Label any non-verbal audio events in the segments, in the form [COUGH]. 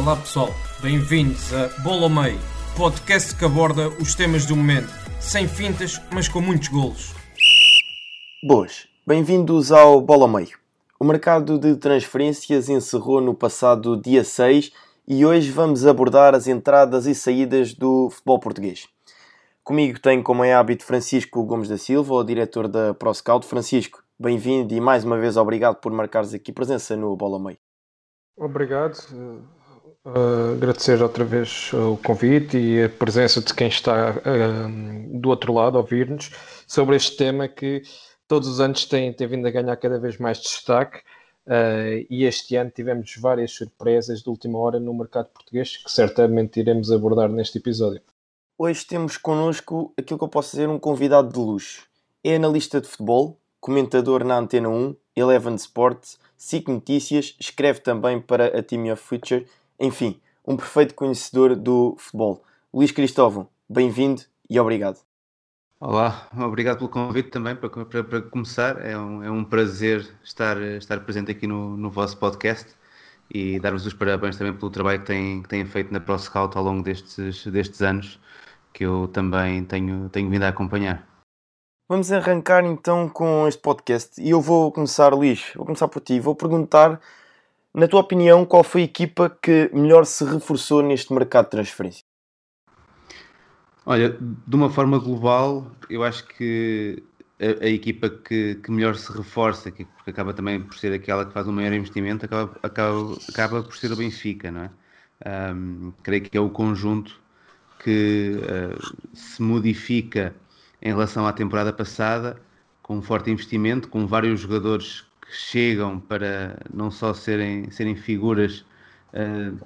Olá pessoal, bem-vindos a Bola ao Meio, podcast que aborda os temas do momento, sem fintas, mas com muitos golos. Boas, bem-vindos ao Bola ao Meio. O mercado de transferências encerrou no passado dia 6 e hoje vamos abordar as entradas e saídas do futebol português. Comigo tenho, como é hábito, Francisco Gomes da Silva, o diretor da ProScout. Francisco, bem-vindo e mais uma vez obrigado por marcares aqui presença no Bola ao Meio. Obrigado. Uh, agradecer outra vez o convite e a presença de quem está uh, do outro lado a ouvir-nos sobre este tema que todos os anos tem, tem vindo a ganhar cada vez mais destaque uh, e este ano tivemos várias surpresas de última hora no mercado português que certamente iremos abordar neste episódio. Hoje temos connosco aquilo que eu posso dizer um convidado de luxo. É analista de futebol, comentador na Antena 1, Eleven Sports, SIC Notícias, escreve também para a Team of Future enfim, um perfeito conhecedor do futebol. Luís Cristóvão, bem-vindo e obrigado. Olá, obrigado pelo convite também para, para, para começar. É um, é um prazer estar, estar presente aqui no, no vosso podcast e dar-vos os parabéns também pelo trabalho que têm, que têm feito na ProScout ao longo destes, destes anos, que eu também tenho, tenho vindo a acompanhar. Vamos arrancar então com este podcast e eu vou começar, Luís, vou começar por ti. Vou perguntar na tua opinião, qual foi a equipa que melhor se reforçou neste mercado de transferência? Olha, de uma forma global, eu acho que a, a equipa que, que, melhor se reforça, que, acaba também por ser aquela que faz o maior investimento, acaba, acaba, acaba por ser o Benfica, não é? Um, creio que é o conjunto que uh, se modifica em relação à temporada passada, com um forte investimento, com vários jogadores que chegam para não só serem, serem figuras uh,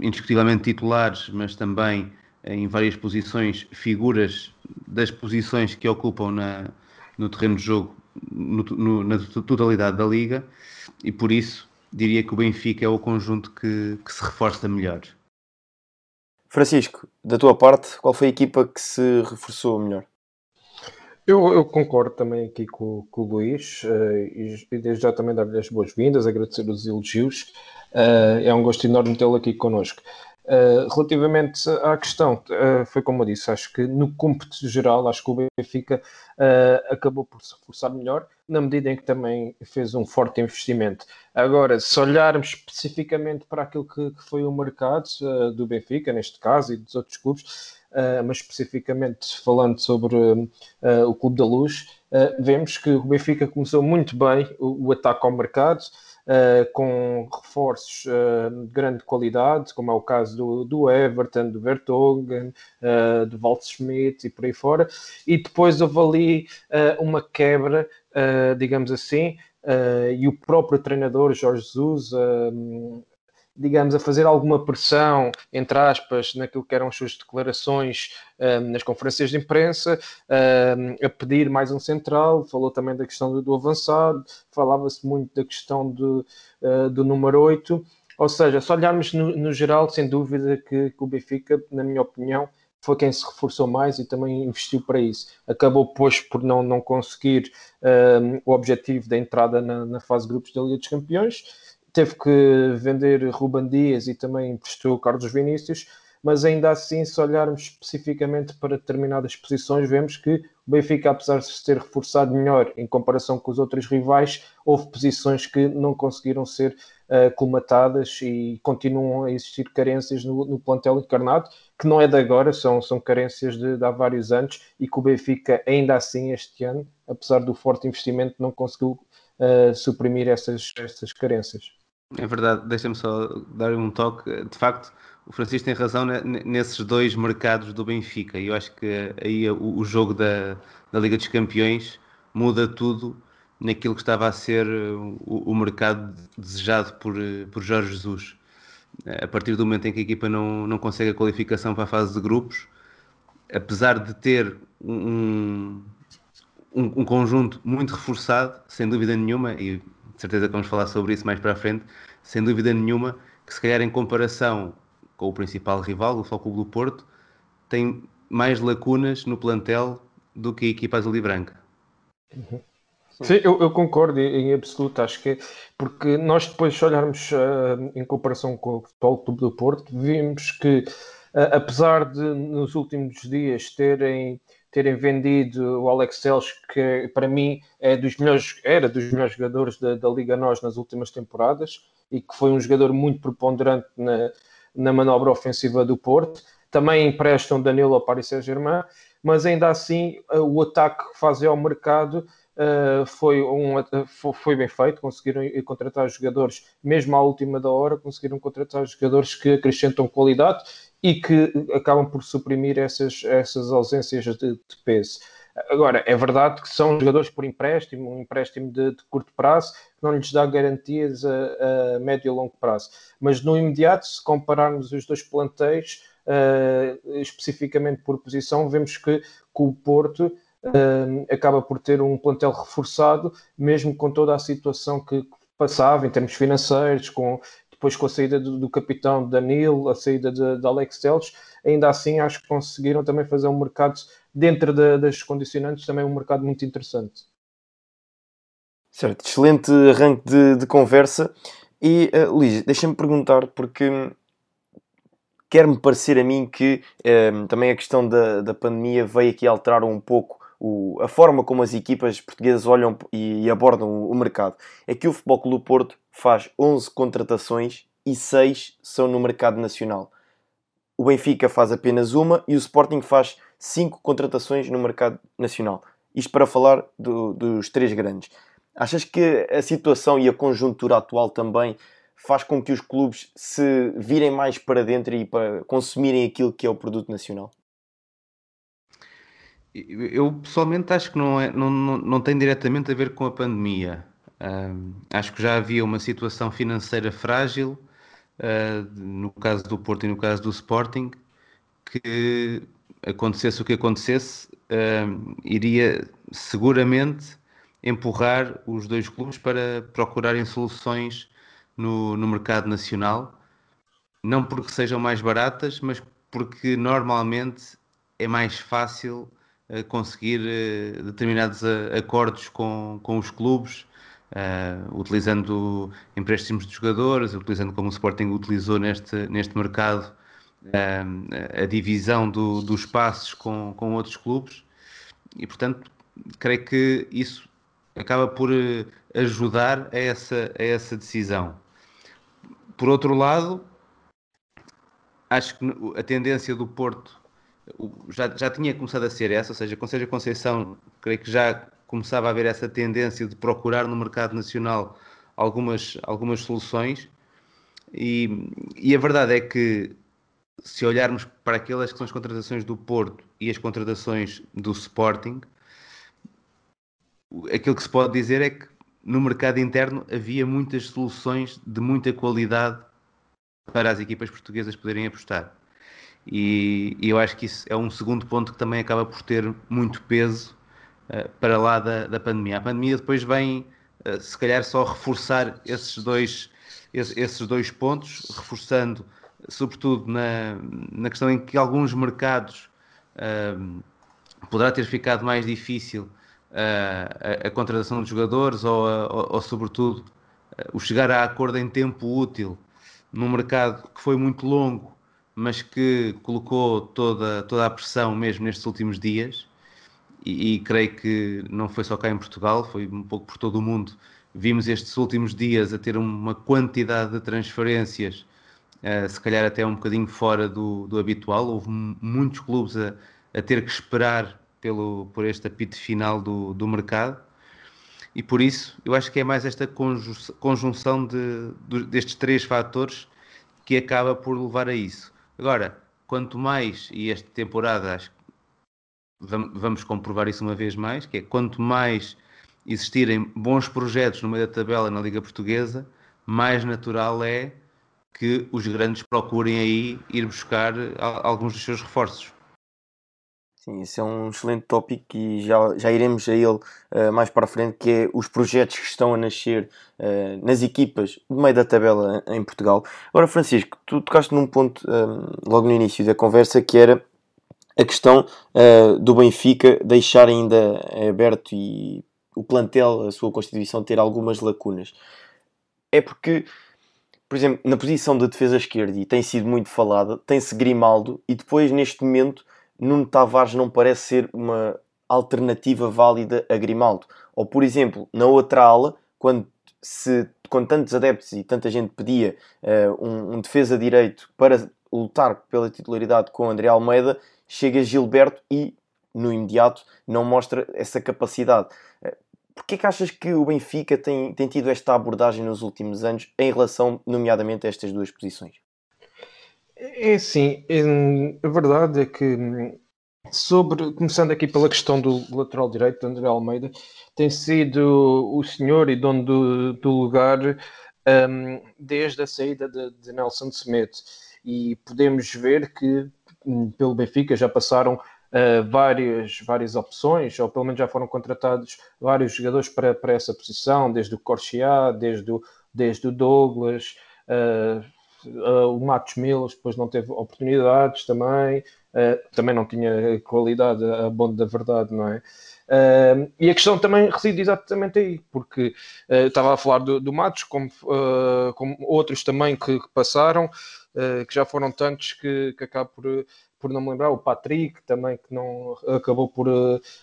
indiscutivelmente titulares, mas também uh, em várias posições, figuras das posições que ocupam na, no terreno de jogo no, no, na totalidade da liga, e por isso diria que o Benfica é o conjunto que, que se reforça melhor. Francisco, da tua parte, qual foi a equipa que se reforçou melhor? Eu, eu, concordo também aqui com, com o Luís uh, e, e, desde já também dar-lhe as boas-vindas, agradecer os elogios. Uh, é um gosto enorme tê-lo aqui connosco. Uh, relativamente à questão, foi como eu disse, acho que no cômputo geral, acho que o Benfica acabou por se reforçar melhor, na medida em que também fez um forte investimento. Agora, se olharmos especificamente para aquilo que, que foi o mercado do Benfica, neste caso, e dos outros clubes, uh, mas especificamente falando sobre uh, o Clube da Luz, uh, vemos que o Benfica começou muito bem o, o ataque ao mercado, com reforços de grande qualidade, como é o caso do, do Everton, do Vertonghen, do Waldschmidt e por aí fora, e depois houve ali uma quebra, digamos assim, Uh, e o próprio treinador Jorge Jesus uh, digamos, a fazer alguma pressão, entre aspas, naquilo que eram as suas declarações um, nas conferências de imprensa, um, a pedir mais um central, falou também da questão do, do avançado, falava-se muito da questão do, uh, do número 8, ou seja, se olharmos no, no geral, sem dúvida que, que o Benfica, na minha opinião, foi quem se reforçou mais e também investiu para isso. Acabou, pois, por não, não conseguir um, o objetivo da entrada na, na fase de grupos da Liga dos Campeões, teve que vender Ruban Dias e também emprestou Carlos Vinícius, mas ainda assim, se olharmos especificamente para determinadas posições, vemos que o Benfica, apesar de se ter reforçado melhor em comparação com os outros rivais, houve posições que não conseguiram ser uh, colmatadas e continuam a existir carências no, no, plantel encarnado, que não é de agora, são, são carências de, de há vários anos e que o Benfica, ainda assim, este ano, apesar do forte investimento, não conseguiu uh, suprimir essas, essas carências. É verdade, deixa-me só dar um toque. De facto, o Francisco tem razão nesses dois mercados do Benfica. E eu acho que aí o, jogo da, da Liga dos Campeões muda tudo naquilo que estava a ser o, o mercado desejado por, por Jorge Jesus. a partir do momento em que a equipa não, não consegue a qualificação para a fase de grupos, apesar de ter um, um, um conjunto muito reforçado, sem dúvida nenhuma, e de certeza que vamos falar sobre isso mais para a frente, sem dúvida nenhuma, que se calhar em comparação com o principal rival, o Futebol Clube do Porto, tem mais lacunas no plantel do que a equipa azul e branca. Uhum. Sim, eu, eu, concordo em absoluto, acho que é porque nós depois se olharmos uh, em comparação com o Futebol Clube do Porto, vimos que uh, apesar de nos últimos dias terem terem vendido o Alex Telles, que para mim é dos melhores, era dos melhores jogadores da, da Liga NOS nas últimas temporadas e que foi um jogador muito preponderante na, na manobra ofensiva do Porto. Também emprestam Danilo ao Paris Saint-Germain, mas ainda assim o ataque que fazem ao mercado Uh, foi, um, foi bem feito, conseguiram contratar jogadores, mesmo à última da hora, conseguiram contratar jogadores que acrescentam qualidade e que acabam por suprimir essas, essas ausências de, de peso. Agora, é verdade que são jogadores por empréstimo, um empréstimo de, de curto prazo, que não lhes dá garantias a, a, médio e longo prazo. Mas no imediato, se compararmos os dois plantéis, uh, especificamente por posição, vemos que, que o Porto uh, acaba por ter um plantel reforçado, mesmo com toda a situação que passava em termos financeiros, com depois com a saída do, do capitão Danilo, a saída de, de Alex Teles, ainda assim acho que conseguiram também fazer um mercado, dentro de, das condicionantes, também um mercado muito interessante. Certo, excelente arranque de, de conversa. E, uh, Luís, deixa-me perguntar, porque quer-me parecer a mim que uh, também a questão da, da pandemia veio aqui alterar um pouco o, a forma como as equipas portuguesas olham e, e abordam o, mercado. É que o Futebol Clube Porto faz 11 contratações e 6 são no mercado nacional. O Benfica faz apenas uma e o Sporting faz 5 contratações no mercado nacional. Isto para falar do, dos três grandes. Achas que a situação e a conjuntura atual também faz com que os clubes se virem mais para dentro e para consumirem aquilo que é o produto nacional? Eu pessoalmente acho que não, é, não, não, não tem diretamente a ver com a pandemia. Acho que já havia uma situação financeira frágil, uh, no caso do Porto e no caso do Sporting, que acontecesse o que acontecesse, iria seguramente empurrar os dois clubes para procurarem soluções no, no mercado nacional, não porque sejam mais baratas, mas porque normalmente é mais fácil conseguir uh, determinados uh, acordos com, com os clubes, uh, utilizando empréstimos de jogadores, utilizando como o Sporting utilizou neste, neste mercado a divisão do, dos passos com, com outros clubes e, portanto, creio que isso acaba por ajudar a essa, a essa decisão. Por outro lado, acho que a tendência do Porto já, já tinha começado a ser essa, ou seja, com Seja Conceição, creio que já começava a haver essa tendência de procurar no mercado nacional algumas, algumas soluções. E, e a verdade é que, se olharmos para aquelas que são as contratações do Porto e as contratações do Sporting, aquilo que se pode dizer é que no mercado interno havia muitas soluções de muita qualidade para as equipas portuguesas poderem apostar. E, e, eu acho que isso é um segundo ponto que também acaba por ter muito peso uh, para lá da, da pandemia. A pandemia depois vem, uh, se calhar, só reforçar esses dois, esses, esses dois pontos, reforçando, sobretudo, na, na questão em que alguns mercados uh, poderá ter ficado mais difícil a, a, contratação de jogadores ou, ou, ou sobretudo, o chegar a acordo em tempo útil num mercado que foi muito longo mas que colocou toda, toda a pressão mesmo nestes últimos dias. E, e, creio que não foi só cá em Portugal, foi um pouco por todo o mundo. Vimos estes últimos dias a ter uma quantidade de transferências, uh, se calhar até um bocadinho fora do, do habitual. Houve muitos clubes a, a, ter que esperar pelo, por este apito final do, do mercado. E por isso, eu acho que é mais esta conjunção de, de, destes três fatores que acaba por levar a isso. Agora, quanto mais, e esta temporada acho que vamos comprovar isso uma vez mais, que é quanto mais existirem bons projetos no meio da tabela na Liga Portuguesa, mais natural é que os grandes procurem aí ir buscar alguns dos seus reforços. Sim, esse é um excelente tópico e já, já iremos a ele uh, mais para a frente, que é os projetos que estão a nascer uh, nas equipas do meio da tabela em Portugal. Agora, Francisco, tu tocaste num ponto um, logo no início da conversa que era a questão uh, do Benfica deixar ainda aberto e o plantel, a sua constituição, ter algumas lacunas. É porque, por exemplo, na posição de defesa esquerda, e tem sido muito falada, tem-se Grimaldo, e depois, neste momento, Nuno Tavares não parece ser uma alternativa válida a Grimaldo. Ou, por exemplo, na outra ala, quando, se, com tantos adeptos e tanta gente pedia uh, um, um defesa direito para lutar pela titularidade com André Almeida, chega Gilberto e, no imediato, não mostra essa capacidade. Uh, Porquê que achas que o Benfica tem, tem tido esta abordagem nos últimos anos em relação, nomeadamente, a estas duas posições? É sim, a verdade é que sobre, começando aqui pela questão do lateral direito, André Almeida, tem sido o senhor e dono do, do lugar um, desde a saída de, de, Nelson Smith. E podemos ver que hum, pelo Benfica já passaram uh, várias, várias opções, ou pelo menos já foram contratados vários jogadores para, para essa posição, desde o Corchia, desde o, desde o Douglas. Uh, Uh, o Matos Milos depois não teve oportunidades também, uh, também não tinha qualidade, a bonde da verdade, não é? Uh, e a questão também reside exatamente aí, porque estava a falar do, do Matos, como, como, outros também que, que passaram, que já foram tantos que, que acabo por, por não me lembrar, o Patrick também, que não acabou por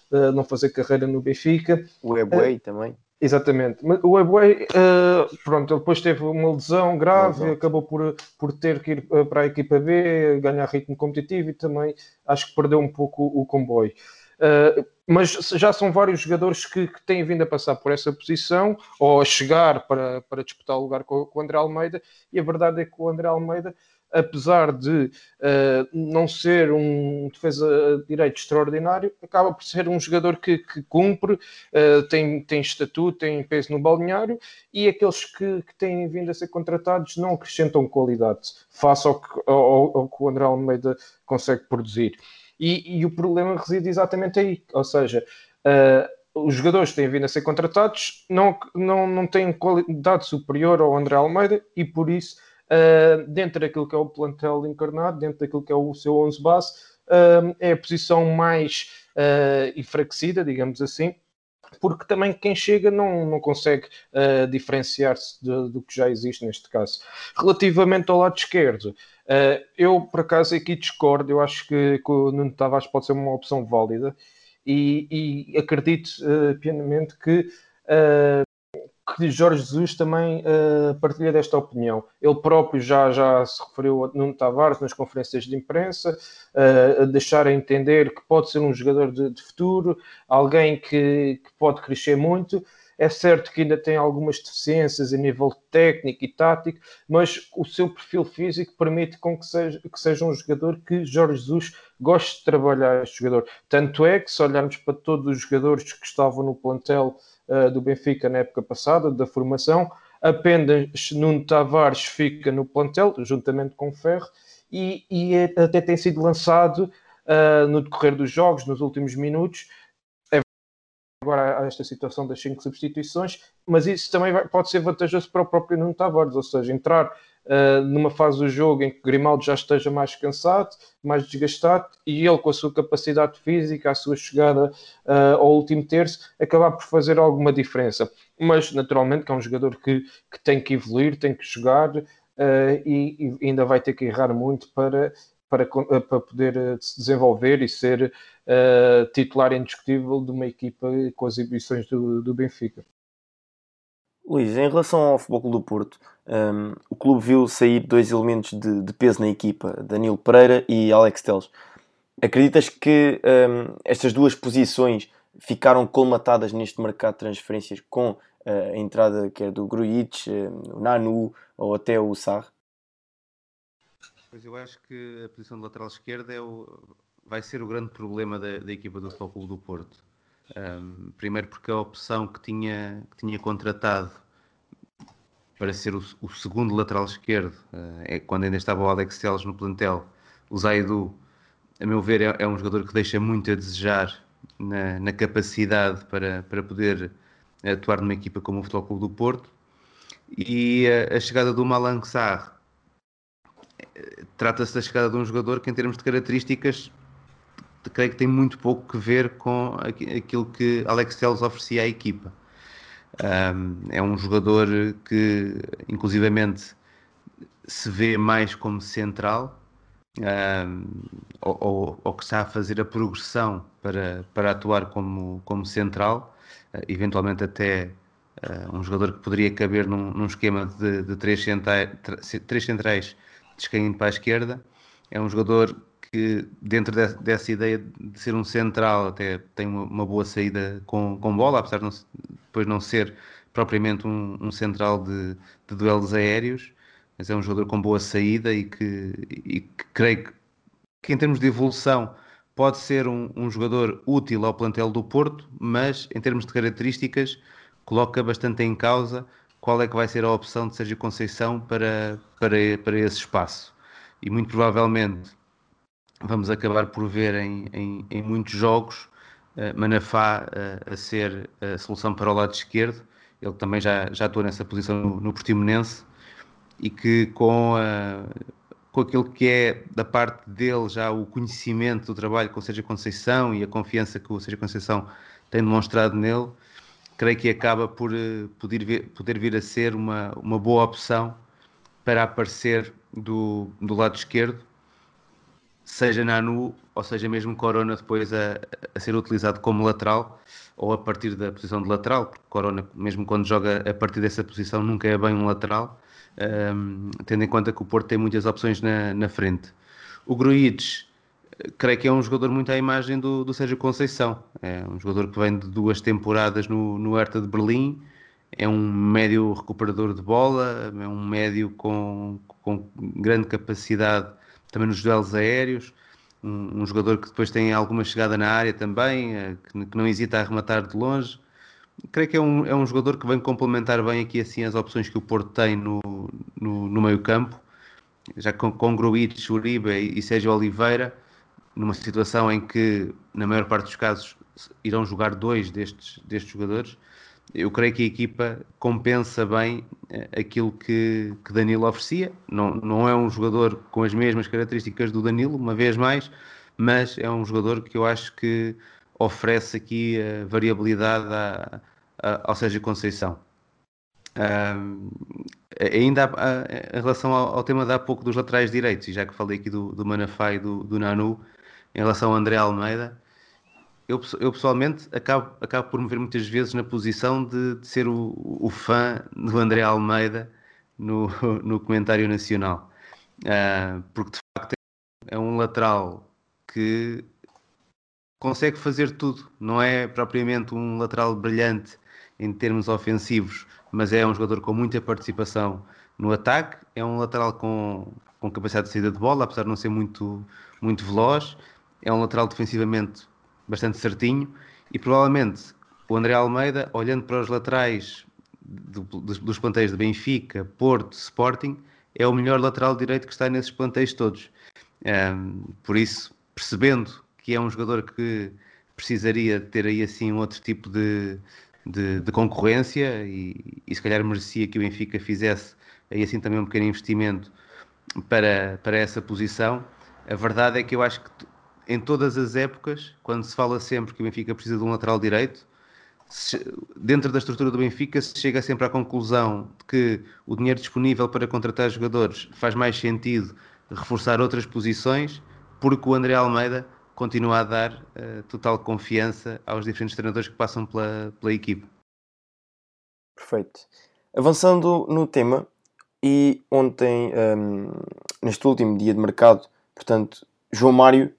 não fazer carreira no Benfica. O Ebuei também. Exatamente. O Ebway, uh, pronto, ele depois teve uma lesão grave, uhum. acabou por, por ter que ir eh, para a equipa B, ganhar ritmo competitivo e também acho que perdeu um pouco o, comboio. Uh, mas já são vários jogadores que, que, têm vindo a passar por essa posição ou a chegar para, para disputar o lugar com, com o André Almeida, e a verdade é que o André Almeida apesar de uh, não ser um defesa direito extraordinário, acaba por ser um jogador que, que cumpre, uh, tem, tem estatuto, tem peso no balneário e aqueles que, que, têm vindo a ser contratados não acrescentam qualidade face ao que, ao, ao que o André Almeida consegue produzir. E, e, o problema reside exatamente aí, ou seja, uh, os jogadores que têm vindo a ser contratados não, não, não têm qualidade superior ao André Almeida e por isso uh, dentro daquilo que é o plantel encarnado, dentro daquilo que é o seu 11 base, uh, é a posição mais enfraquecida, digamos assim, porque também quem chega não, não consegue uh, diferenciar-se do que já existe neste caso. Relativamente ao lado esquerdo, uh, eu por acaso aqui discordo, eu acho que, o Nuno Tavares pode ser uma opção válida e, e acredito uh, que que Jorge Jesus também uh, partilha desta opinião. Ele próprio já, já se referiu a Nuno Tavares nas conferências de imprensa, uh, a deixar a entender que pode ser um jogador de, de futuro, alguém que, que, pode crescer muito. É certo que ainda tem algumas deficiências a nível técnico e tático, mas o seu perfil físico permite com que seja, que seja um jogador que Jorge Jesus goste de trabalhar este jogador. Tanto é que, se olharmos para todos os jogadores que estavam no plantel uh, do Benfica na época passada, da formação. Apenas Nuno Tavares fica no plantel, juntamente com Ferro, e, e é, até tem sido lançado uh, no decorrer dos jogos, nos últimos minutos. Agora há esta situação das cinco substituições, mas isso também vai, pode ser vantajoso para o próprio Nuno Tavares, ou seja, entrar uh, numa fase do jogo em que Grimaldo já esteja mais cansado, mais desgastado, e ele, com a sua capacidade física, a sua chegada uh, ao último terço, acabar por fazer alguma diferença. Mas, naturalmente, que é um jogador que, que tem que evoluir, tem que jogar uh, e, e, ainda vai ter que errar muito para, para, para poder se desenvolver e ser titular indiscutível de uma equipa com as exibições do, do Benfica. Luís, em relação ao Futebol do Porto, um, o clube viu sair dois elementos de, de, peso na equipa, Danilo Pereira e Alex Teles. Acreditas que um, estas duas posições ficaram colmatadas neste mercado de transferências com uh, a entrada quer do Grujic, um, o Nanu ou até o Sarr? Pois eu acho que a posição de lateral esquerda é o, vai ser o grande problema da, da equipa do Futebol do Porto. Um, primeiro porque a opção que tinha, que tinha contratado para ser o, o segundo lateral esquerdo, uh, é quando ainda estava o Alex Telles no plantel, o Zaidu, a meu ver, é, é, um jogador que deixa muito a desejar na, na capacidade para, para poder atuar numa equipa como o Futebol Clube do Porto. E a, a chegada do Malang Sarr trata-se da chegada de um jogador que, em termos de características, creio que tem muito pouco que ver com aquilo que Alex Telles oferecia à equipa. Um, é um jogador que, inclusivamente, se vê mais como central um, ou, ou, ou, que está a fazer a progressão para, para atuar como, como central, uh, eventualmente até uh, um jogador que poderia caber num, num esquema de, de três, três centrais descaindo para a esquerda. É um jogador que, dentro de, dessa ideia de ser um central, até tem uma, uma boa saída com, com bola, apesar de não, depois não ser propriamente um, um central de, de, duelos aéreos, mas é um jogador com boa saída e que, e que creio que, que, em termos de evolução, pode ser um, um jogador útil ao plantel do Porto, mas em termos de características, coloca bastante em causa qual é que vai ser a opção de Sérgio Conceição para, para, para esse espaço. E muito provavelmente vamos acabar por ver em, em, em muitos jogos uh, Manafá uh, a ser a solução para o lado esquerdo. Ele também já, já atua nessa posição no, no Portimonense e que com, uh, com aquilo que é da parte dele já o conhecimento do trabalho com o Sérgio Conceição e a confiança que o Sérgio Conceição tem demonstrado nele, creio que acaba por poder vir, poder vir a ser uma, uma boa opção para aparecer do, do lado esquerdo seja Nanu ou seja mesmo Corona depois a, a, ser utilizado como lateral ou a partir da posição de lateral, porque Corona, mesmo quando joga a partir dessa posição, nunca é bem um lateral, um, tendo em conta que o Porto tem muitas opções na, na frente. O Gruites, creio que é um jogador muito à imagem do, do Sérgio Conceição, é um jogador que vem de duas temporadas no, no Hertha de Berlim, é um médio recuperador de bola, é um médio com, com grande capacidade também nos duelos aéreos, um, um, jogador que depois tem alguma chegada na área também, eh, que, que, não hesita a arrematar de longe. Creio que é um, é um jogador que vem complementar bem aqui assim as opções que o Porto tem no, no, no meio campo, já com, com Gruitch, Uribe e Sérgio Oliveira, numa situação em que, na maior parte dos casos, irão jogar dois destes, destes jogadores, eu creio que a equipa compensa bem eh, aquilo que, que Danilo oferecia. Não, não é um jogador com as mesmas características do Danilo, uma vez mais, mas é um jogador que eu acho que oferece aqui a variabilidade a, a, ao Sérgio Conceição. Um, ainda a, em relação ao, ao, tema de há pouco dos laterais direitos, e já que falei aqui do, do Manafá e do, do Nanu, em relação ao André Almeida, eu, eu pessoalmente acabo, acabo por me ver muitas vezes na posição de, de ser o, o, fã do André Almeida no, [LAUGHS] no comentário nacional. Uh, porque de facto é um lateral que consegue fazer tudo, não é propriamente um lateral brilhante em termos ofensivos, mas é um jogador com muita participação no ataque, é um lateral com, com capacidade de saída de bola, apesar de não ser muito, muito veloz, é um lateral defensivamente bastante certinho e provavelmente o André Almeida, olhando para os laterais do, dos, dos plantéis de Benfica, Porto, Sporting, é o melhor lateral direito que está nesses plantéis todos. Um, por isso, percebendo que é um jogador que precisaria ter aí assim um outro tipo de, de, de concorrência e, e, se calhar merecia que o Benfica fizesse aí assim também um pequeno investimento para, para essa posição. A verdade é que eu acho que em todas as épocas, quando se fala sempre que o Benfica precisa de um lateral direito, dentro da estrutura do Benfica se chega sempre à conclusão de que o dinheiro disponível para contratar jogadores faz mais sentido reforçar outras posições, porque o André Almeida continua a dar uh, total confiança aos diferentes treinadores que passam pela, pela equipe. Perfeito. Avançando no tema, e ontem, um, neste último dia de mercado, portanto, João Mário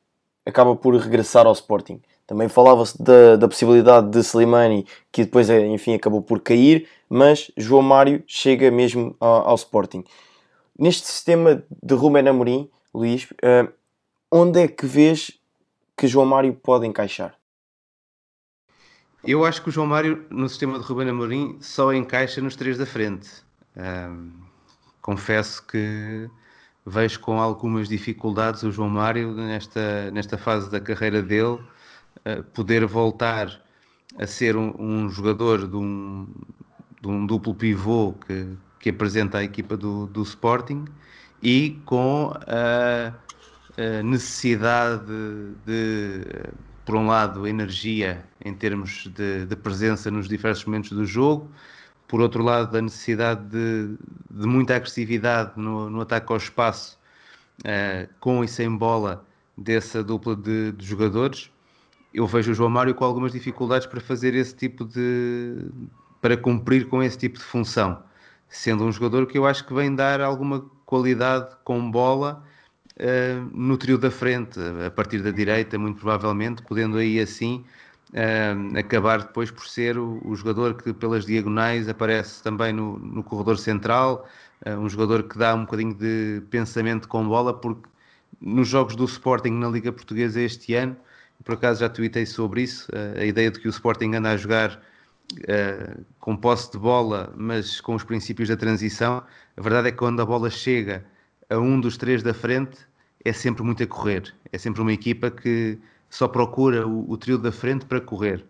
acaba por regressar ao Sporting. Também falava-se da, da, possibilidade de Slimani, que depois, enfim, acabou por cair, mas João Mário chega mesmo ao, ao Sporting. Neste sistema de Ruben Amorim, Luís, uh, onde é que vês que João Mário pode encaixar? Eu acho que o João Mário, no sistema de Ruben Amorim, só encaixa nos três da frente. Um, confesso que vejo com algumas dificuldades o João Mário nesta, nesta fase da carreira dele uh, poder voltar a ser um, um jogador de um, de um, duplo pivô que, que apresenta a equipa do, do Sporting e com a, a necessidade de, de, por um lado, energia em termos de, de, presença nos diversos momentos do jogo, por outro lado, a necessidade de, de muita agressividade no, no, ataque ao espaço, uh, com e sem bola, dessa dupla de, de, jogadores. Eu vejo o João Mário com algumas dificuldades para fazer esse tipo de. para cumprir com esse tipo de função, sendo um jogador que eu acho que vem dar alguma qualidade com bola uh, no trio da frente, a partir da direita, muito provavelmente, podendo aí assim uh, acabar depois por ser o, o, jogador que pelas diagonais aparece também no, no corredor central, uh, um jogador que dá um bocadinho de pensamento com bola, porque nos jogos do Sporting na Liga Portuguesa este ano, por acaso já tuitei sobre isso, uh, a ideia de que o Sporting anda a jogar com posse de bola, mas com os princípios da transição, a verdade é que quando a bola chega a um dos três da frente, é sempre muito a correr. É sempre uma equipa que só procura o, o trio da frente para correr.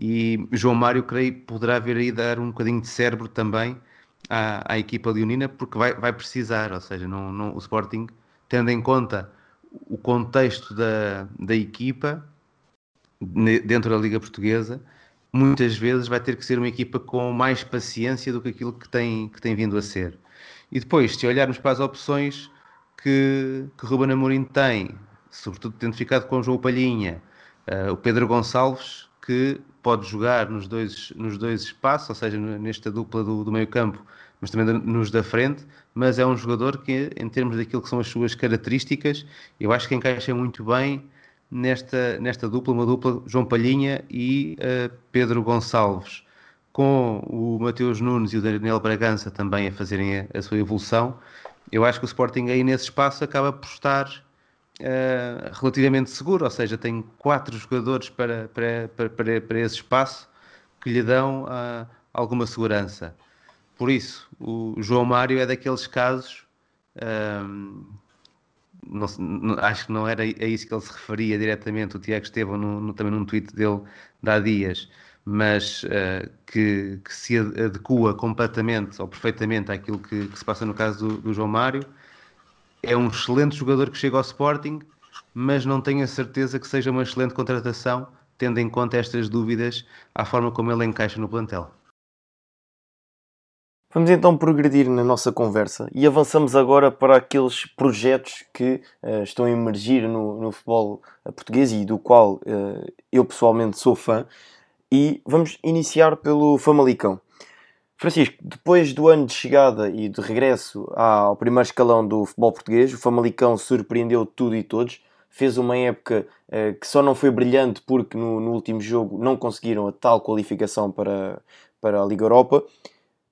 E João Mário, creio, poderá vir aí dar um bocadinho de cérebro também à, à equipa leonina, porque vai, vai precisar, ou seja, não, não, o Sporting, tendo em conta o contexto da, da equipa dentro da Liga Portuguesa, muitas vezes vai ter que ser uma equipa com mais paciência do que aquilo que tem, que tem vindo a ser. E depois, se olharmos para as opções que, que Ruben Amorim tem, sobretudo tendo ficado com o João Palhinha, uh, o Pedro Gonçalves, que pode jogar nos dois, nos dois espaços, ou seja, nesta dupla do, do meio campo, mas também nos da frente, mas é um jogador que, em termos daquilo que são as suas características, eu acho que encaixa muito bem nesta, nesta dupla, uma dupla João Palhinha e uh, Pedro Gonçalves, com o Mateus Nunes e o Daniel Bragança também a fazerem a, a sua evolução. Eu acho que o Sporting aí nesse espaço acaba por estar uh, relativamente seguro, ou seja, tem quatro jogadores para, para, para, para esse espaço que lhe dão uh, alguma segurança. Por isso, o João Mário é daqueles casos, um, não, não, acho que não era a isso que ele se referia diretamente, o Tiago Estevam no, no, também num tweet dele de há dias, mas uh, que, que, se adequa completamente ou perfeitamente àquilo que, que se passa no caso do, do João Mário é um excelente jogador que chega ao Sporting, mas não tenho a certeza que seja uma excelente contratação, tendo em conta estas dúvidas à forma como ele encaixa no plantel. Vamos então progredir na nossa conversa e avançamos agora para aqueles projetos que uh, estão a emergir no, no, futebol português e do qual uh, eu pessoalmente sou fã. E vamos iniciar pelo Famalicão. Francisco, depois do ano de chegada e de regresso ao primeiro escalão do futebol português, o Famalicão surpreendeu tudo e todos. Fez uma época eh, que só não foi brilhante porque no, no, último jogo não conseguiram a tal qualificação para, para a Liga Europa.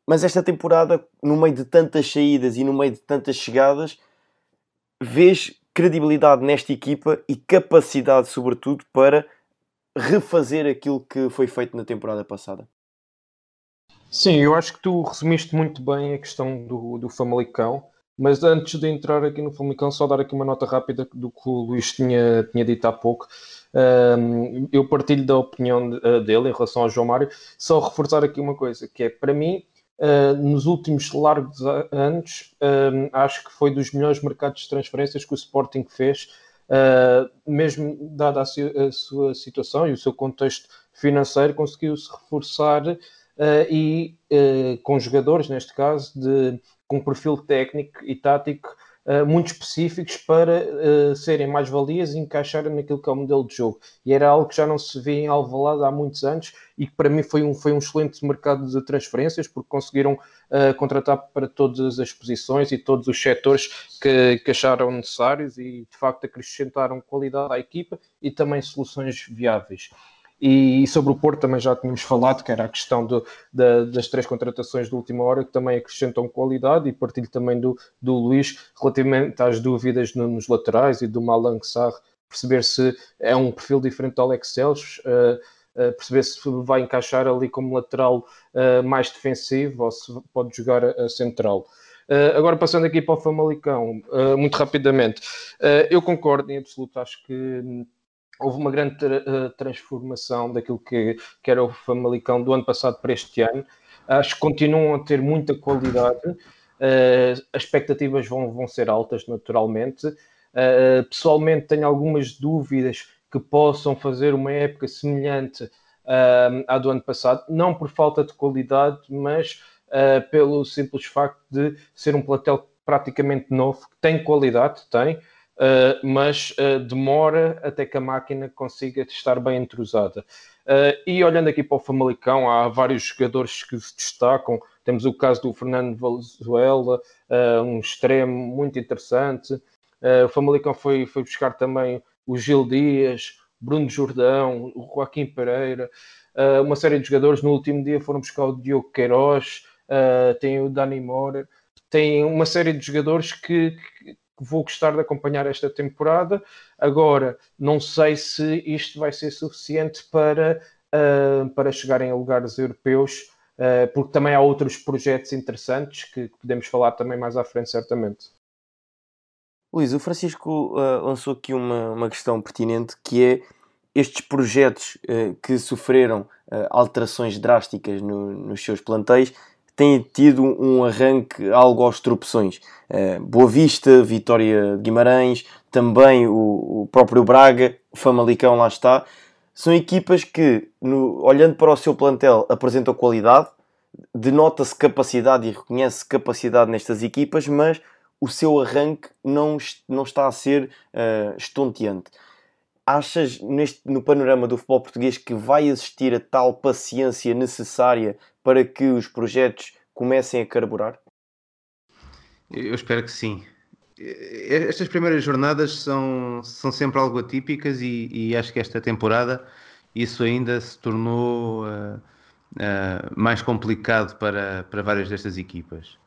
Mas esta temporada, no meio de tantas saídas e no meio de tantas chegadas, vês credibilidade nesta equipa e capacidade, sobretudo, para refazer aquilo que foi feito na temporada passada. Sim, eu acho que tu resumiste muito bem a questão do, do Famalicão, mas antes de entrar aqui no Famalicão, só dar aqui uma nota rápida do que o Luís tinha, tinha dito há pouco. Eu partilho da opinião eh, dele em relação ao João Mário, só reforçar aqui uma coisa, que é, para mim, Uh, nos últimos largos anos, acho que foi dos melhores mercados de transferências que o Sporting fez, uh, mesmo dada a, sua situação e o seu contexto financeiro, conseguiu-se reforçar uh, e uh, com jogadores, neste caso, de, com perfil técnico e tático uh, muito específicos para serem mais valias e encaixarem naquilo que é o modelo de jogo. E era algo que já não se vê em Alvalade há muitos anos e que para mim foi um, foi um excelente mercado de transferências porque conseguiram contratar para todas as posições e todos os setores que, que acharam necessários e de facto acrescentaram qualidade à equipa e também soluções viáveis. E sobre o Porto também já tínhamos falado, que era a questão do, da, das três contratações de última hora, que também acrescentam qualidade, e partilho também do, do Luís relativamente às dúvidas no, nos laterais e do Malang Sarr, perceber se é um perfil diferente do Alex Celos. Uh, perceber se vai encaixar ali como lateral mais defensivo ou se pode jogar a central. Uh, agora, passando aqui para o Famalicão, uh, muito rapidamente, uh, eu concordo em absoluto, acho que hum, houve uma grande tra transformação daquilo que, que, era o Famalicão do ano passado para este ano. Acho que continuam a ter muita qualidade, as expectativas vão, vão ser altas, naturalmente. pessoalmente, tenho algumas dúvidas que possam fazer uma época semelhante à do ano passado, não por falta de qualidade, mas uh, pelo simples facto de ser um plantel praticamente novo, que tem qualidade, tem, uh, mas uh, demora até que a máquina consiga estar bem entrosada. e olhando aqui para o Famalicão, há vários jogadores que se destacam. Temos o caso do Fernando Valenzuela, um extremo muito interessante. o Famalicão foi, foi buscar também o Gil Dias, Bruno Jordão, o Joaquim Pereira, uma série de jogadores. No último dia foram buscar o Diogo Queiroz, uh, tem o Dani Moore, tem uma série de jogadores que, vou gostar de acompanhar esta temporada. Agora, não sei se isto vai ser suficiente para, uh, para chegarem a lugares europeus, uh, porque também há outros projetos interessantes que podemos falar também mais à frente, certamente. Luís, o Francisco uh, lançou aqui uma, uma questão pertinente que é estes projetos que sofreram alterações drásticas no, nos seus plantéis têm tido um arranque algo aos tropeções. Uh, Boa Vista, Vitória de Guimarães, também o, o, próprio Braga, o Famalicão lá está. São equipas que, no, olhando para o seu plantel, apresentam qualidade, denota-se capacidade e reconhece capacidade nestas equipas, mas o seu arranque não, não está a ser uh, estonteante. Achas, neste, no panorama do futebol português, que vai existir a tal paciência necessária para que os projetos comecem a carburar? Eu espero que sim. Estas primeiras jornadas são, são sempre algo atípicas e, e acho que esta temporada isso ainda se tornou uh, uh, mais complicado para, para várias destas equipas.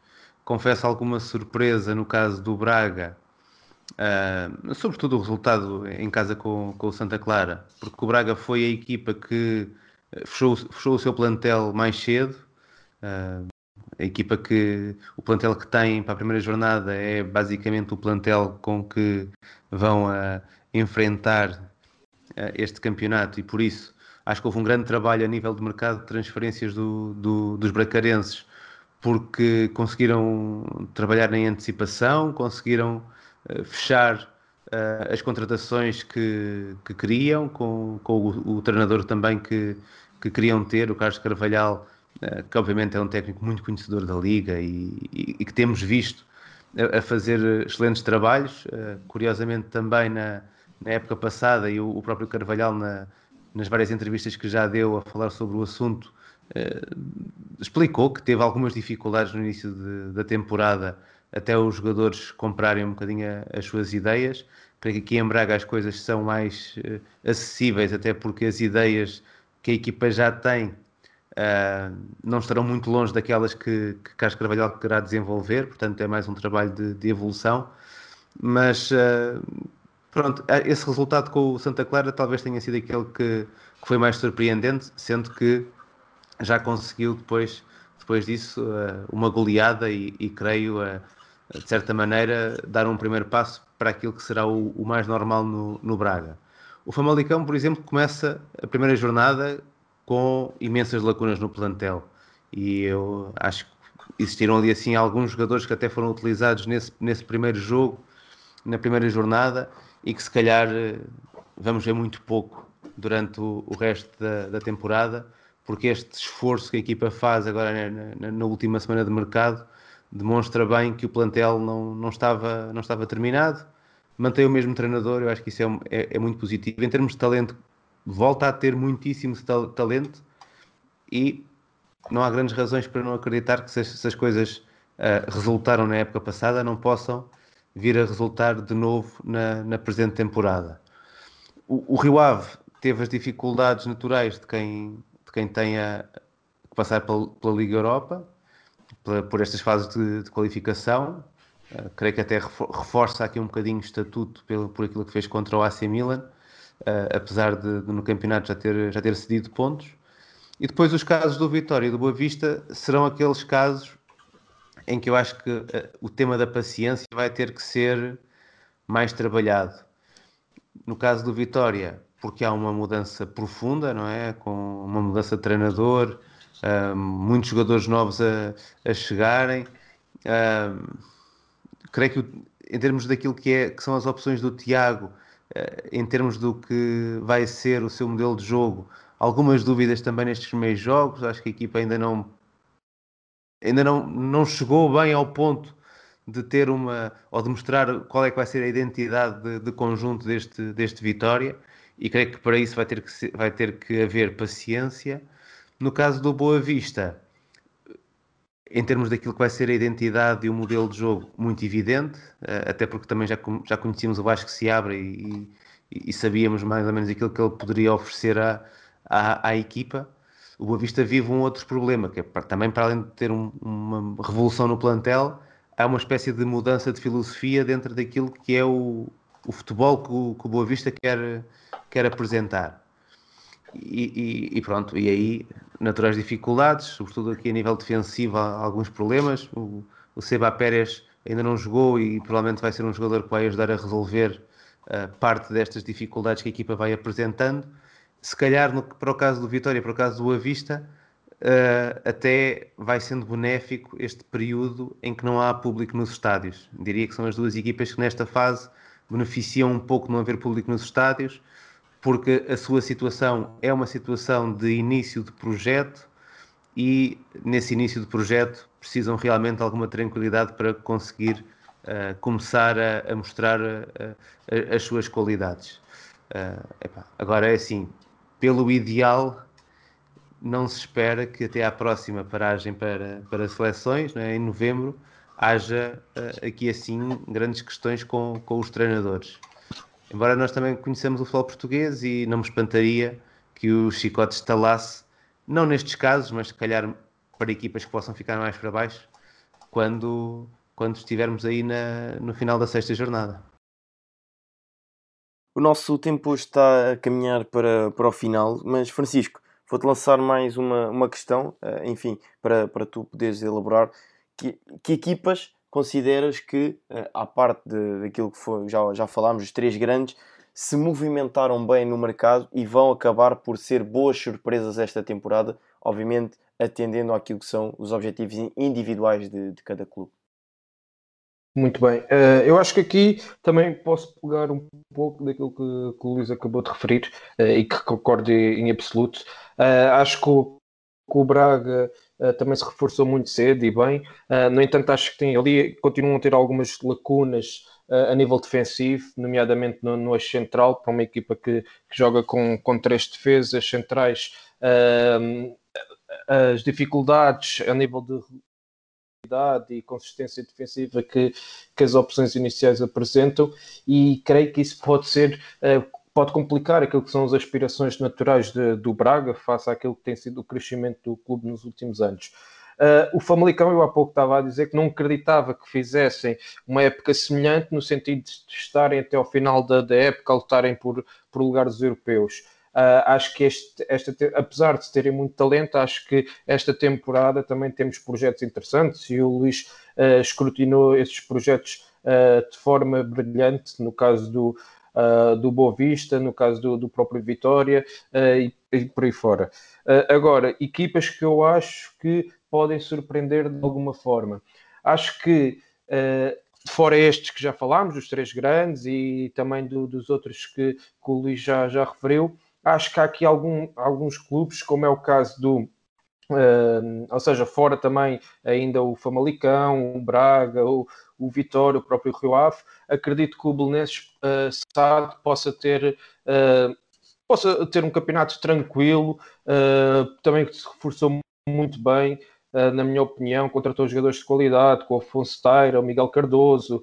Confesso alguma surpresa no caso do Braga, uh, sobretudo o resultado em casa com, com o Santa Clara, porque o Braga foi a equipa que fechou, fechou o seu plantel mais cedo. Uh, a equipa que o plantel que tem para a primeira jornada é basicamente o plantel com que vão uh, enfrentar uh, este campeonato e por isso acho que houve um grande trabalho a nível de mercado de transferências do, do, dos bracarenses porque conseguiram trabalhar em antecipação, conseguiram fechar as contratações que, que queriam, com, com o, o treinador também que, que queriam ter, o Carlos Carvalhal, eh, que obviamente é um técnico muito conhecedor da liga e, e, e que temos visto a, a, fazer excelentes trabalhos. Uh, curiosamente, também na, na, época passada, e o, o próprio Carvalhal, na, nas várias entrevistas que já deu a falar sobre o assunto, explicou que teve algumas dificuldades no início de, da temporada até os jogadores comprarem um bocadinho as suas ideias. Creio que aqui em Braga as coisas são mais uh, acessíveis, até porque as ideias que a equipa já tem uh, não estarão muito longe daquelas que, que Carlos Carvalhal querá desenvolver, portanto é mais um trabalho de, de evolução. Mas uh, pronto, esse resultado com o Santa Clara talvez tenha sido aquele que, que foi mais surpreendente, sendo que já conseguiu depois, depois disso uma goleada e, e creio, de certa maneira, dar um primeiro passo para aquilo que será o, o mais normal no, no Braga. O Famalicão, por exemplo, começa a primeira jornada com imensas lacunas no plantel. E eu acho que existiram ali assim alguns jogadores que até foram utilizados nesse, nesse primeiro jogo, na primeira jornada, e que se calhar eh, vamos ver muito pouco durante o, o resto da, da, temporada, porque este esforço que a equipa faz agora na, na, na, última semana de mercado demonstra bem que o plantel não, não, estava, não estava terminado mantém o mesmo treinador, eu acho que isso é, é, é muito positivo. Em termos de talento, volta a ter muitíssimo talento e não há grandes razões para não acreditar que se, se as coisas uh, resultaram na época passada, não possam vir a resultar de novo na, na presente temporada. O, o, Rio Ave teve as dificuldades naturais de quem, de quem tenha que passar pela, pela Liga Europa, por estas fases de, de qualificação, Uh, creio que até reforça aqui um bocadinho o estatuto pelo, por aquilo que fez contra o AC Milan, uh, apesar de, de, no campeonato já ter, já ter cedido pontos. E depois os casos do Vitória e do Boa Vista serão aqueles casos em que eu acho que uh, o tema da paciência vai ter que ser mais trabalhado. No caso do Vitória, porque há uma mudança profunda, não é? Com uma mudança de treinador, uh, muitos jogadores novos a, a chegarem. Uh, creio que em termos daquilo que, é, que são as opções do Tiago, uh, em termos do que vai ser o seu modelo de jogo, algumas dúvidas também nestes primeiros jogos. Acho que a equipa ainda não ainda não, não chegou bem ao ponto de ter uma ou de mostrar qual é que vai ser a identidade de, de conjunto deste, deste Vitória e creio que para isso vai ter que, vai ter que haver paciência. No caso do Boa Vista, em termos daquilo que vai ser a identidade e o modelo de jogo, muito evidente, eh, até porque também já, já conhecíamos o Vasco se abre e, e, e, sabíamos mais ou menos aquilo que ele poderia oferecer à, à, à equipa. O Boa Vista vive um outro problema, que é também para além de ter um, uma revolução no plantel, há uma espécie de mudança de filosofia dentro daquilo que é o, o futebol que o, que o Boa Vista quer, quer apresentar. E, e, pronto, e aí naturais dificuldades, sobretudo aqui a nível defensivo há alguns problemas. O, o Seba Pérez ainda não jogou e provavelmente vai ser um jogador que vai ajudar a resolver uh, parte destas dificuldades que a equipa vai apresentando. Se calhar, no, para o caso do Vitória, para o caso do Avista, uh, até vai sendo benéfico este período em que não há público nos estádios. Diria que são as duas equipas que nesta fase beneficiam um pouco de não haver público nos estádios, porque a sua situação é uma situação de início de projeto e nesse início de projeto precisam realmente alguma tranquilidade para conseguir uh, começar a, a mostrar uh, as suas qualidades. Uh, agora é assim, pelo ideal, não se espera que até à próxima paragem para, para seleções, é, em novembro, haja aqui assim grandes questões com, com os treinadores. Embora nós também conheçamos o futebol português e não me espantaria que o chicote estalasse, não nestes casos, mas se calhar para equipas que possam ficar mais para baixo, quando, quando estivermos aí na, no final da sexta jornada. O nosso tempo está a caminhar para, para o final, mas Francisco, vou-te lançar mais uma, uma questão, eh, enfim, para, para tu poderes elaborar. Que, que equipas consideras que, eh, à parte de, daquilo que foi, já, já falámos, os três grandes, se movimentaram bem no mercado e vão acabar por ser boas surpresas esta temporada, obviamente atendendo àquilo que são os objetivos individuais de, de cada clube. Muito bem. Uh, eu acho que aqui também posso pegar um pouco daquilo que, que o Luís acabou de referir uh, e que concordo em absoluto. Uh, acho que o, que o Braga uh, também se reforçou muito cedo e bem. Uh, no entanto, acho que tem ali, continuam a ter algumas lacunas uh, a nível defensivo, nomeadamente no, no eixo central, para uma equipa que, que joga com, com três defesas centrais. as dificuldades a nível de e consistência defensiva que, que as opções iniciais apresentam e creio que isso pode ser uh, pode complicar aquilo que são as aspirações naturais de, do Braga face àquilo que tem sido o crescimento do clube nos últimos anos. Uh, o Famalicão, eu há pouco estava a dizer que não acreditava que fizessem uma época semelhante, no sentido de estarem até ao final da, da época a lutarem por, por lugares europeus. Uh, acho que este, esta, apesar de terem muito talento, acho que esta temporada também temos projetos interessantes e o Luís uh, escrutinou esses projetos de forma brilhante, no caso do, uh, do Boa Vista, no caso do, do próprio Vitória uh, e, e, por aí fora. Uh, agora, equipas que eu acho que podem surpreender de alguma forma. Acho que, fora estes que já falámos, os três grandes e também do, dos outros que, que, o Luís já, já referiu, acho que há aqui algum, alguns clubes, como é o caso do. Uh, ou seja, fora também ainda o Famalicão, o Braga, o, o Vitória, o próprio Rio Ave, acredito que o Belenenses uh, possa ter, uh, possa ter um campeonato tranquilo, uh, também que se reforçou muito bem, na minha opinião, contratou jogadores de qualidade, com o Afonso Taira, o Miguel Cardoso,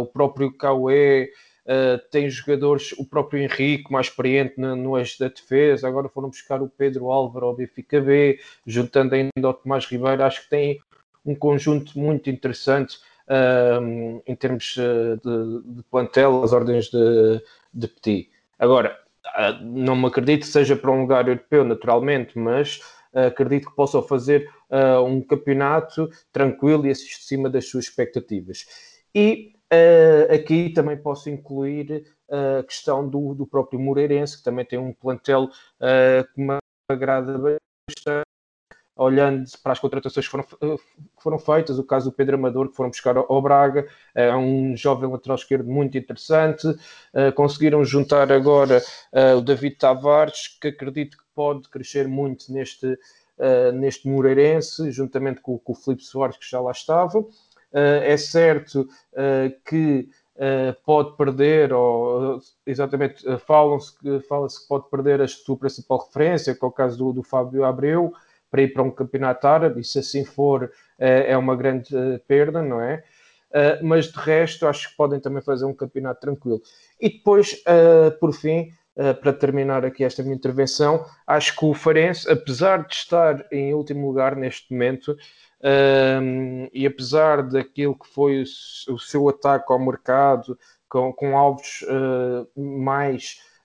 o próprio Cauê, Uh, tem jogadores, o próprio Henrique, mais experiente no, no eixo da defesa, agora foram buscar o Pedro Álvaro ao Benfica B, juntando ainda o Tomás Ribeiro, acho que tem um conjunto muito interessante em termos eh, de, de, plantel, as ordens de, de Petit. Agora, uh, não me acredito seja para um lugar europeu, naturalmente, mas uh, acredito que possam fazer uh, um campeonato tranquilo e acima das suas expectativas. E aqui também posso incluir a questão do, do próprio Moreirense, que também tem um plantel que me agrada bastante olhando para as contratações que foram, que foram feitas, o caso do Pedro Amador, que foram buscar ao Braga, é um jovem lateral esquerdo muito interessante. Uh, conseguiram juntar agora uh, o David Tavares, que acredito que pode crescer muito neste, uh, neste Moreirense, juntamente com, com o Filipe Soares, que já lá estava. É certo que pode perder, ou exatamente falam-se que, fala que pode perder a sua principal referência, que é o caso do, do Fábio Abreu, para ir para um campeonato árabe, e se assim for, eh, é uma grande eh, perda, não é? Eh, mas de resto, acho que podem também fazer um campeonato tranquilo. E depois, por fim, para terminar aqui esta minha intervenção, acho que o Farense, apesar de estar em último lugar neste momento, e apesar daquilo que foi o, seu ataque ao mercado, com, com alvos mais uh,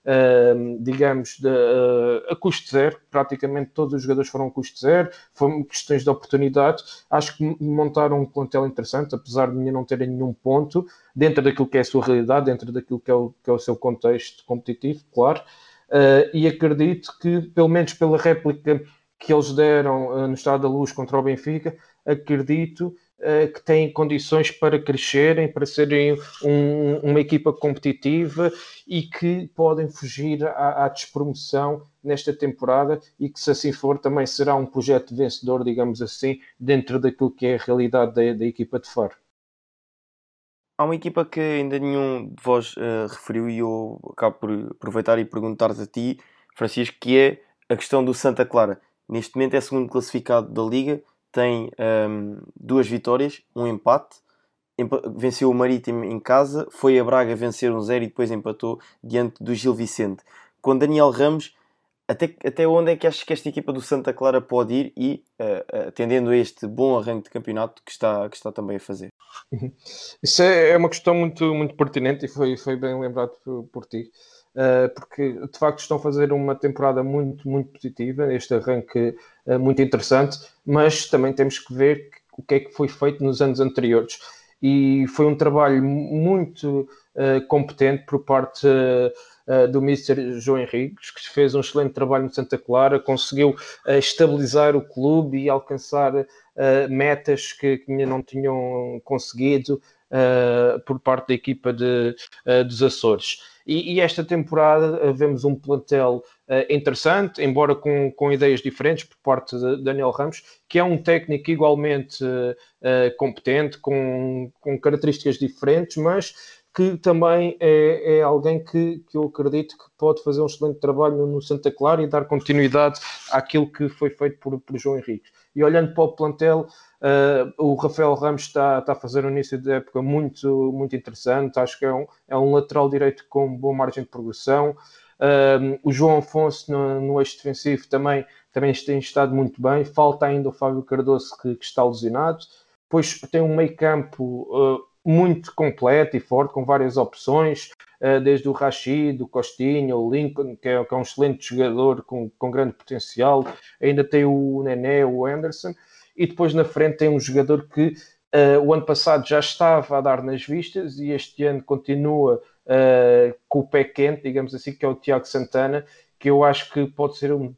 digamos, de, uh, a custo zero. Praticamente todos os jogadores foram a custo zero, foram questões de oportunidade. Acho que montaram um plantel interessante, apesar de não terem nenhum ponto, dentro daquilo que é a sua realidade, dentro daquilo que é o, que é o seu contexto competitivo, claro. Uh, e acredito que, pelo menos pela réplica que eles deram uh, no Estado da Luz contra o Benfica, acredito eh, que têm condições para crescerem, para serem um, uma equipa competitiva e que podem fugir à, à, despromoção nesta temporada e que, se assim for, também será um projeto vencedor, digamos assim, dentro daquilo que é a realidade da, da equipa de Faro. Há uma equipa que ainda nenhum de vós uh, referiu e eu acabo por aproveitar e perguntar-te a ti, Francisco, que é a questão do Santa Clara. Neste momento é segundo classificado da Liga, tem um, duas vitórias, um empate, venceu o Marítimo em casa, foi a Braga vencer um zero e depois empatou diante do Gil Vicente. Com Daniel Ramos, até, até onde é que achas que esta equipa do Santa Clara pode ir e uh, atendendo a este bom arranque de campeonato que está, que está também a fazer? Isso é, é uma questão muito, muito pertinente e foi, foi bem lembrado por, por ti. Uh, porque de facto estão a fazer uma temporada muito, muito positiva, este arranque uh, muito interessante, mas também temos que ver o que é que foi feito nos anos anteriores. E foi um trabalho muito uh, competente por parte do Mr. João Henriques, que fez um excelente trabalho no Santa Clara, conseguiu estabilizar o clube e alcançar metas que, que ainda não tinham conseguido por parte da equipa de, dos Açores. E, e, esta temporada eh, vemos um plantel uh, interessante, embora com, com ideias diferentes por parte de Daniel Ramos, que é um técnico igualmente uh, competente, com, com características diferentes, mas que também é, é alguém que, que eu acredito que pode fazer um excelente trabalho no Santa Clara e dar continuidade àquilo que foi feito por, por João Henrique. E olhando para o plantel, Uh, o Rafael Ramos está, está a fazer um início de época muito, muito interessante. Acho que é um, é um lateral direito com boa margem de progressão. Uh, o João Afonso no, no eixo defensivo também, também tem estado muito bem. Falta ainda o Fábio Cardoso que, que está lesionado. Depois tem um meio campo uh, muito completo e forte, com várias opções, desde o Rashid, o Costinha, o Lincoln, que é, que é um excelente jogador com, com grande potencial. Ainda tem o Nené, o Anderson e depois na frente tem um jogador que uh, o ano passado já estava a dar nas vistas e este ano continua uh, com o pé quente, digamos assim, que é o Tiago Santana, que eu acho que pode ser um,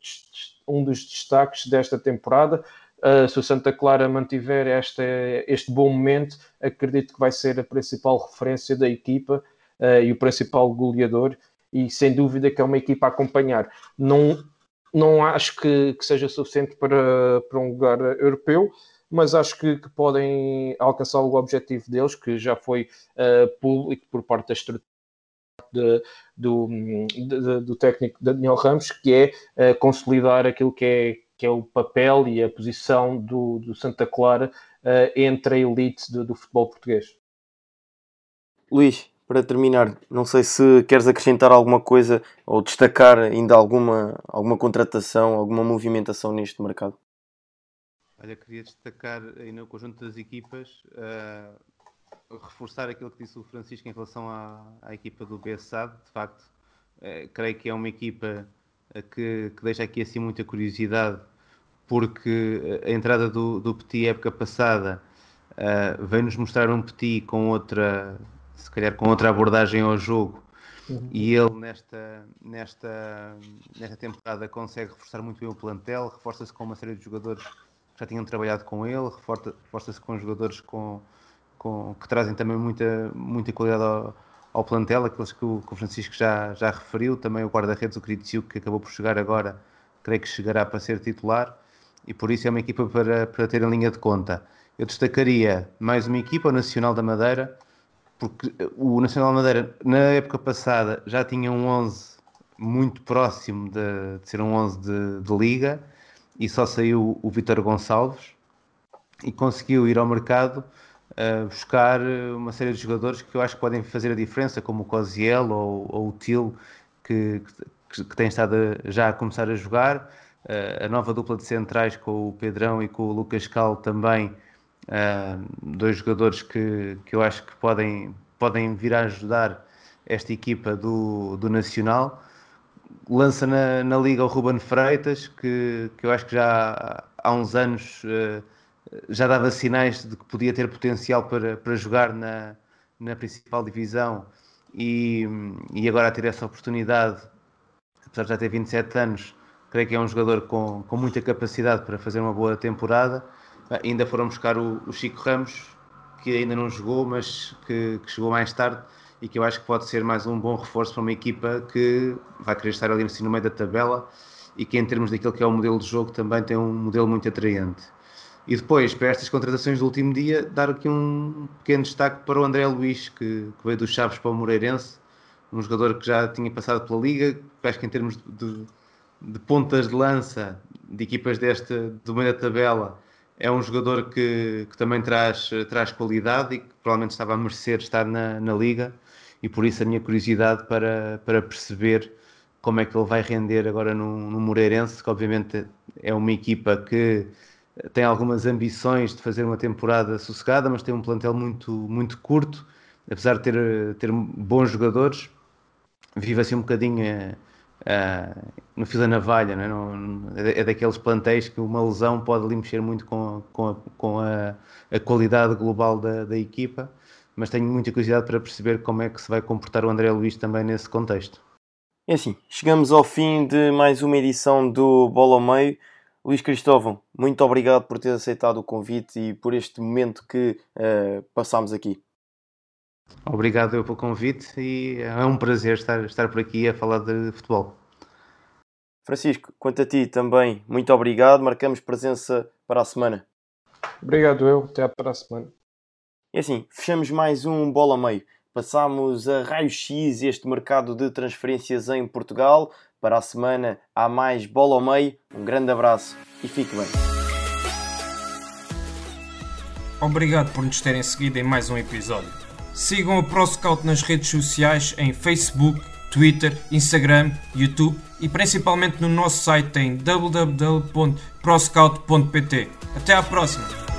um dos destaques desta temporada. Uh, se o Santa Clara mantiver esta, este bom momento, acredito que vai ser a principal referência da equipa uh, e o principal goleador, e sem dúvida que é uma equipa a acompanhar. Não, não acho que, que seja suficiente para, para um lugar europeu, mas acho que, que, podem alcançar o objetivo deles, que já foi uh, público por parte da estrutura de, do, de, do técnico Daniel Ramos, que é uh, consolidar aquilo que é, que é o papel e a posição do, do Santa Clara uh, entre a elite do, do futebol português. Luís, para terminar, não sei se queres acrescentar alguma coisa ou destacar ainda alguma, alguma contratação, alguma movimentação neste mercado. Olha, queria destacar aí no conjunto das equipas, uh, reforçar aquilo que disse o Francisco em relação à, à equipa do BSAD. De facto, uh, creio que é uma equipa que, que, deixa aqui assim muita curiosidade, porque a entrada do, do Petit época passada uh, veio-nos mostrar um Petit com outra, se calhar com outra abordagem ao jogo, Uhum. E ele nesta, nesta, nesta temporada consegue reforçar muito bem o plantel, reforça-se com uma série de jogadores que já tinham trabalhado com ele, reforça-se com jogadores com, com, que trazem também muita, muita qualidade ao, ao plantel, aqueles que o, que o, Francisco já, já referiu, também o guarda-redes, o Kritiuk, que acabou por chegar agora, creio que chegará para ser titular, e por isso é uma equipa para, para ter em linha de conta. Eu destacaria mais uma equipa, o Nacional da Madeira, porque o Nacional Madeira, na época passada, já tinha um 11 muito próximo de, de ser um 11 de, de, liga e só saiu o Vitor Gonçalves e conseguiu ir ao mercado buscar uma série de jogadores que eu acho que podem fazer a diferença, como o Coziel ou, ou o Til, que, que, que tem estado já a começar a jogar. Uh, a nova dupla de centrais com o Pedrão e com o Lucas Cal também Uh, dois jogadores que, que eu acho que podem, podem vir a ajudar esta equipa do, do Nacional. Lança na, na Liga o Ruben Freitas, que, que eu acho que já há uns anos uh, já dava sinais de que podia ter potencial para, para jogar na, na principal divisão e, e agora a ter essa oportunidade, apesar de já ter 27 anos, creio que é um jogador com, com muita capacidade para fazer uma boa temporada ah, ainda foram buscar o, o, Chico Ramos, que ainda não jogou, mas que, que, chegou mais tarde e que eu acho que pode ser mais um bom reforço para uma equipa que vai querer estar ali assim, no meio da tabela e que em termos daquilo que é o modelo de jogo também tem um modelo muito atraente. E depois, para estas contratações do último dia, dar aqui um pequeno destaque para o André Luiz, que, que veio dos Chaves para o Moreirense, um jogador que já tinha passado pela Liga, que acho que em termos de, de, pontas de lança de equipas desta, do meio da tabela, é um jogador que, que também traz, traz qualidade e que provavelmente estava a merecer estar na, na Liga. E por isso a minha curiosidade para, para perceber como é que ele vai render agora no, no Moreirense, que obviamente é uma equipa que tem algumas ambições de fazer uma temporada sossegada, mas tem um plantel muito, muito curto, apesar de ter, ter bons jogadores, vive assim um bocadinho uh, no fio da navalha, não é? Não, é daqueles plantéis que uma lesão pode ali mexer muito com, com, a, com a, qualidade global da, da, equipa, mas tenho muita curiosidade para perceber como é que se vai comportar o André Luiz também nesse contexto. É assim, chegamos ao fim de mais uma edição do Bola ao Meio. Luís Cristóvão, muito obrigado por ter aceitado o convite e por este momento que uh, passámos aqui. Obrigado eu pelo convite e é um prazer estar, estar por aqui a falar de futebol. Francisco, quanto a ti também, muito obrigado. Marcamos presença para a semana. Obrigado eu, até para a semana. E assim, fechamos mais um bola meio. Passamos a raio-x este mercado de transferências em Portugal. Para a semana há mais bola ao meio. Um grande abraço e fique bem. Obrigado por nos terem seguido em mais um episódio. Sigam o ProScout nas redes sociais em Facebook, Twitter, Instagram, YouTube e principalmente no nosso site em www.proscout.pt. Até à próxima!